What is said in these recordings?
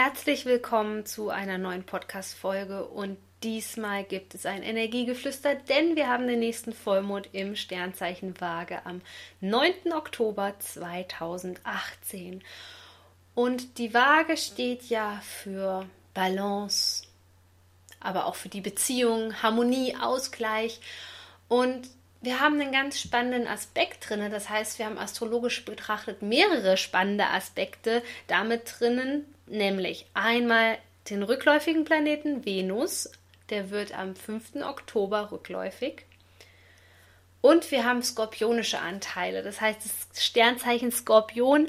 Herzlich willkommen zu einer neuen Podcast-Folge und diesmal gibt es ein Energiegeflüster, denn wir haben den nächsten Vollmond im Sternzeichen Waage am 9. Oktober 2018. Und die Waage steht ja für Balance, aber auch für die Beziehung, Harmonie, Ausgleich. Und wir haben einen ganz spannenden Aspekt drin. Das heißt, wir haben astrologisch betrachtet mehrere spannende Aspekte damit drinnen, nämlich einmal den rückläufigen Planeten Venus, der wird am 5. Oktober rückläufig. Und wir haben skorpionische Anteile. Das heißt, das Sternzeichen Skorpion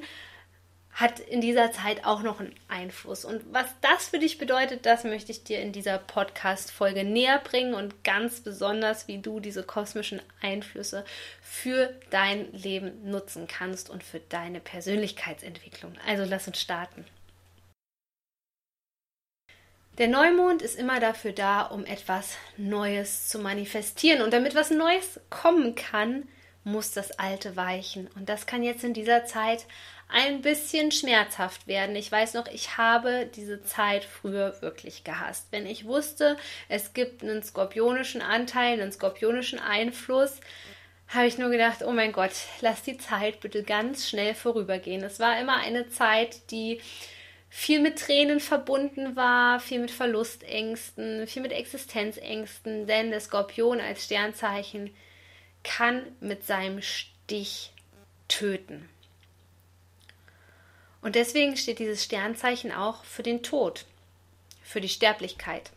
hat in dieser Zeit auch noch einen Einfluss. Und was das für dich bedeutet, das möchte ich dir in dieser Podcast-Folge näher bringen und ganz besonders, wie du diese kosmischen Einflüsse für dein Leben nutzen kannst und für deine Persönlichkeitsentwicklung. Also lass uns starten. Der Neumond ist immer dafür da, um etwas Neues zu manifestieren. Und damit was Neues kommen kann, muss das Alte weichen. Und das kann jetzt in dieser Zeit ein bisschen schmerzhaft werden. Ich weiß noch, ich habe diese Zeit früher wirklich gehasst. Wenn ich wusste, es gibt einen skorpionischen Anteil, einen skorpionischen Einfluss, habe ich nur gedacht, oh mein Gott, lass die Zeit bitte ganz schnell vorübergehen. Es war immer eine Zeit, die viel mit Tränen verbunden war, viel mit Verlustängsten, viel mit Existenzängsten, denn der Skorpion als Sternzeichen kann mit seinem Stich töten. Und deswegen steht dieses Sternzeichen auch für den Tod, für die Sterblichkeit.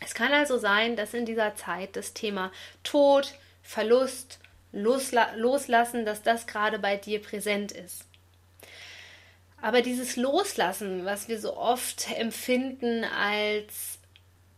Es kann also sein, dass in dieser Zeit das Thema Tod, Verlust, Losla Loslassen, dass das gerade bei dir präsent ist. Aber dieses Loslassen, was wir so oft empfinden als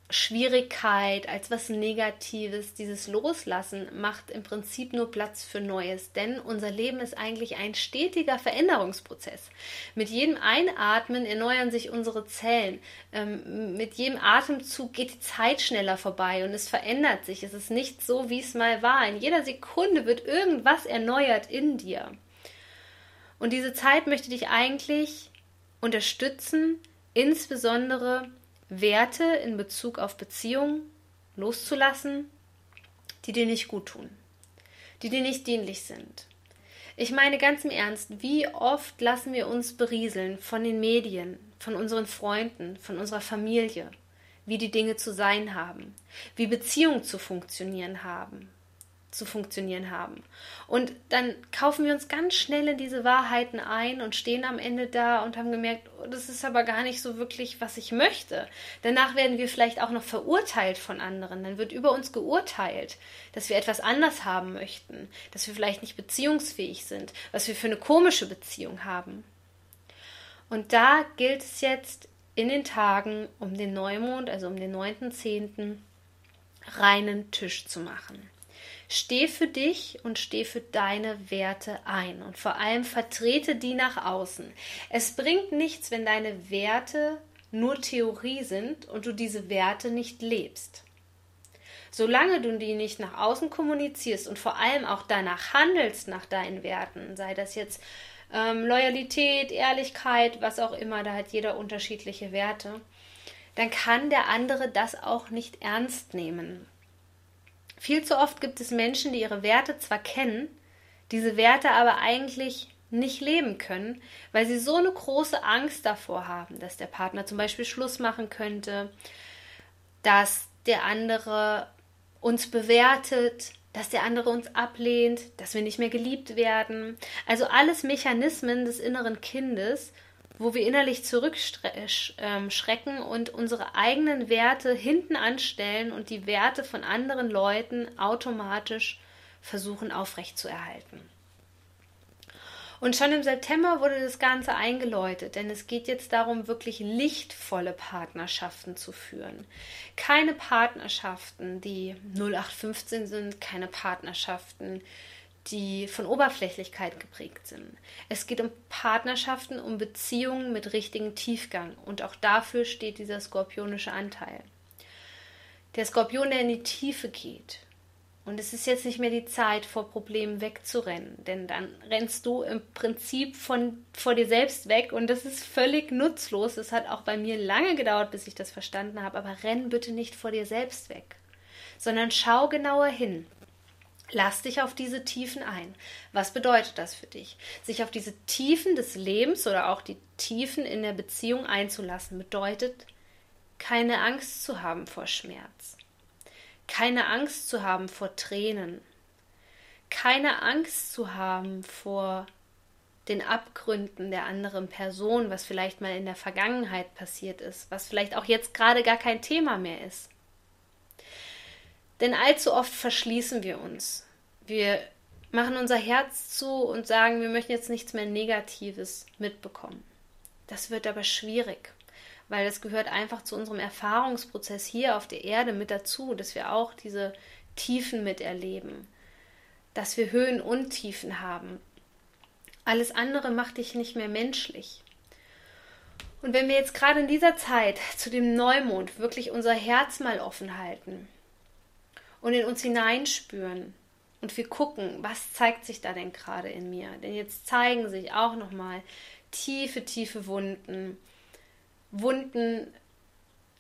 Schwierigkeit, als was Negatives, dieses Loslassen macht im Prinzip nur Platz für Neues, denn unser Leben ist eigentlich ein stetiger Veränderungsprozess. Mit jedem Einatmen erneuern sich unsere Zellen, ähm, mit jedem Atemzug geht die Zeit schneller vorbei und es verändert sich. Es ist nicht so, wie es mal war. In jeder Sekunde wird irgendwas erneuert in dir. Und diese Zeit möchte dich eigentlich unterstützen, insbesondere Werte in Bezug auf Beziehungen loszulassen, die dir nicht gut tun, die dir nicht dienlich sind. Ich meine ganz im Ernst, wie oft lassen wir uns berieseln von den Medien, von unseren Freunden, von unserer Familie, wie die Dinge zu sein haben, wie Beziehungen zu funktionieren haben, zu funktionieren haben. Und dann kaufen wir uns ganz schnell in diese Wahrheiten ein und stehen am Ende da und haben gemerkt, oh, das ist aber gar nicht so wirklich, was ich möchte. Danach werden wir vielleicht auch noch verurteilt von anderen. Dann wird über uns geurteilt, dass wir etwas anders haben möchten, dass wir vielleicht nicht beziehungsfähig sind, was wir für eine komische Beziehung haben. Und da gilt es jetzt in den Tagen um den Neumond, also um den 9.10., reinen Tisch zu machen. Steh für dich und steh für deine Werte ein und vor allem vertrete die nach außen. Es bringt nichts, wenn deine Werte nur Theorie sind und du diese Werte nicht lebst. Solange du die nicht nach außen kommunizierst und vor allem auch danach handelst nach deinen Werten, sei das jetzt ähm, Loyalität, Ehrlichkeit, was auch immer, da hat jeder unterschiedliche Werte, dann kann der andere das auch nicht ernst nehmen. Viel zu oft gibt es Menschen, die ihre Werte zwar kennen, diese Werte aber eigentlich nicht leben können, weil sie so eine große Angst davor haben, dass der Partner zum Beispiel Schluss machen könnte, dass der andere uns bewertet, dass der andere uns ablehnt, dass wir nicht mehr geliebt werden. Also alles Mechanismen des inneren Kindes, wo wir innerlich zurückschrecken und unsere eigenen Werte hinten anstellen und die Werte von anderen Leuten automatisch versuchen aufrechtzuerhalten. Und schon im September wurde das Ganze eingeläutet, denn es geht jetzt darum, wirklich lichtvolle Partnerschaften zu führen. Keine Partnerschaften, die 0815 sind, keine Partnerschaften, die von Oberflächlichkeit geprägt sind. Es geht um Partnerschaften, um Beziehungen mit richtigem Tiefgang und auch dafür steht dieser skorpionische Anteil. Der Skorpion, der in die Tiefe geht. Und es ist jetzt nicht mehr die Zeit, vor Problemen wegzurennen, denn dann rennst du im Prinzip von, vor dir selbst weg und das ist völlig nutzlos. Es hat auch bei mir lange gedauert, bis ich das verstanden habe, aber renn bitte nicht vor dir selbst weg, sondern schau genauer hin. Lass dich auf diese Tiefen ein. Was bedeutet das für dich? Sich auf diese Tiefen des Lebens oder auch die Tiefen in der Beziehung einzulassen, bedeutet, keine Angst zu haben vor Schmerz, keine Angst zu haben vor Tränen, keine Angst zu haben vor den Abgründen der anderen Person, was vielleicht mal in der Vergangenheit passiert ist, was vielleicht auch jetzt gerade gar kein Thema mehr ist. Denn allzu oft verschließen wir uns. Wir machen unser Herz zu und sagen, wir möchten jetzt nichts mehr Negatives mitbekommen. Das wird aber schwierig, weil das gehört einfach zu unserem Erfahrungsprozess hier auf der Erde mit dazu, dass wir auch diese Tiefen miterleben, dass wir Höhen und Tiefen haben. Alles andere macht dich nicht mehr menschlich. Und wenn wir jetzt gerade in dieser Zeit zu dem Neumond wirklich unser Herz mal offen halten und in uns hineinspüren und wir gucken, was zeigt sich da denn gerade in mir? Denn jetzt zeigen sich auch noch mal tiefe, tiefe Wunden, Wunden,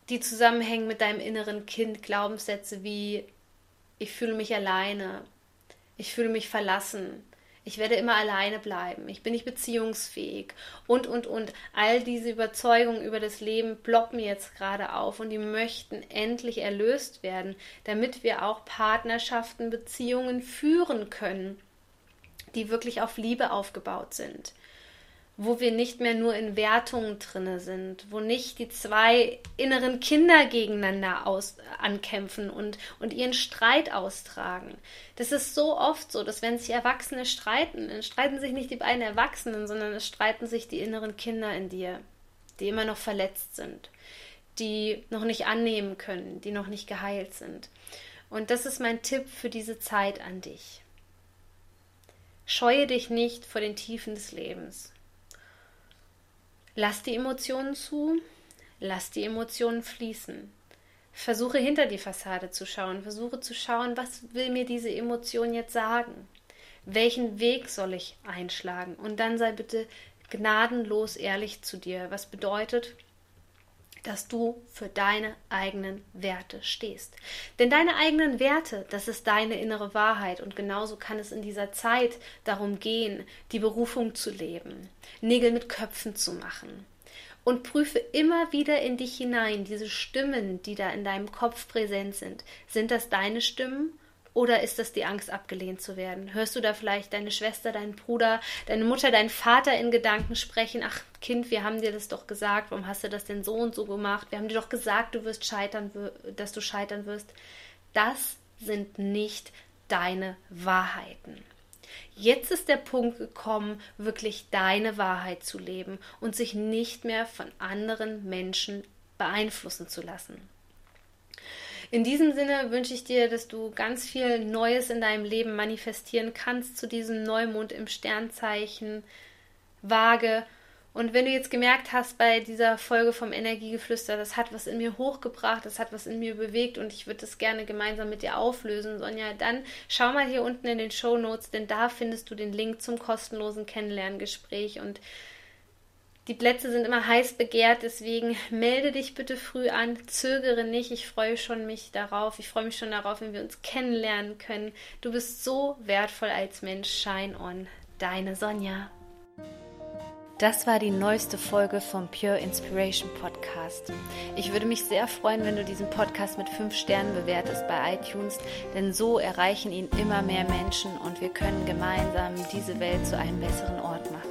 die zusammenhängen mit deinem inneren Kind, Glaubenssätze wie ich fühle mich alleine, ich fühle mich verlassen, ich werde immer alleine bleiben, ich bin nicht beziehungsfähig. Und, und, und. All diese Überzeugungen über das Leben ploppen jetzt gerade auf und die möchten endlich erlöst werden, damit wir auch Partnerschaften, Beziehungen führen können, die wirklich auf Liebe aufgebaut sind wo wir nicht mehr nur in Wertungen drinne sind, wo nicht die zwei inneren Kinder gegeneinander aus, ankämpfen und, und ihren Streit austragen. Das ist so oft so, dass wenn sich Erwachsene streiten, dann streiten sich nicht die beiden Erwachsenen, sondern es streiten sich die inneren Kinder in dir, die immer noch verletzt sind, die noch nicht annehmen können, die noch nicht geheilt sind. Und das ist mein Tipp für diese Zeit an dich. Scheue dich nicht vor den Tiefen des Lebens. Lass die Emotionen zu, lass die Emotionen fließen. Versuche hinter die Fassade zu schauen, versuche zu schauen, was will mir diese Emotion jetzt sagen? Welchen Weg soll ich einschlagen? Und dann sei bitte gnadenlos ehrlich zu dir, was bedeutet, dass du für deine eigenen Werte stehst. Denn deine eigenen Werte, das ist deine innere Wahrheit und genauso kann es in dieser Zeit darum gehen, die Berufung zu leben, Nägel mit Köpfen zu machen. Und prüfe immer wieder in dich hinein, diese Stimmen, die da in deinem Kopf präsent sind. Sind das deine Stimmen oder ist das die Angst, abgelehnt zu werden? Hörst du da vielleicht deine Schwester, deinen Bruder, deine Mutter, deinen Vater in Gedanken sprechen? Ach, Kind, wir haben dir das doch gesagt. Warum hast du das denn so und so gemacht? Wir haben dir doch gesagt, du wirst scheitern, dass du scheitern wirst. Das sind nicht deine Wahrheiten. Jetzt ist der Punkt gekommen, wirklich deine Wahrheit zu leben und sich nicht mehr von anderen Menschen beeinflussen zu lassen. In diesem Sinne wünsche ich dir, dass du ganz viel Neues in deinem Leben manifestieren kannst zu diesem Neumond im Sternzeichen Waage. Und wenn du jetzt gemerkt hast bei dieser Folge vom Energiegeflüster, das hat was in mir hochgebracht, das hat was in mir bewegt und ich würde das gerne gemeinsam mit dir auflösen, Sonja, dann schau mal hier unten in den Show Notes, denn da findest du den Link zum kostenlosen Kennenlerngespräch und die Plätze sind immer heiß begehrt, deswegen melde dich bitte früh an, zögere nicht. Ich freue schon mich darauf. Ich freue mich schon darauf, wenn wir uns kennenlernen können. Du bist so wertvoll als Mensch. Shine on. Deine Sonja. Das war die neueste Folge vom Pure Inspiration Podcast. Ich würde mich sehr freuen, wenn du diesen Podcast mit fünf Sternen bewertest bei iTunes, denn so erreichen ihn immer mehr Menschen und wir können gemeinsam diese Welt zu einem besseren Ort machen.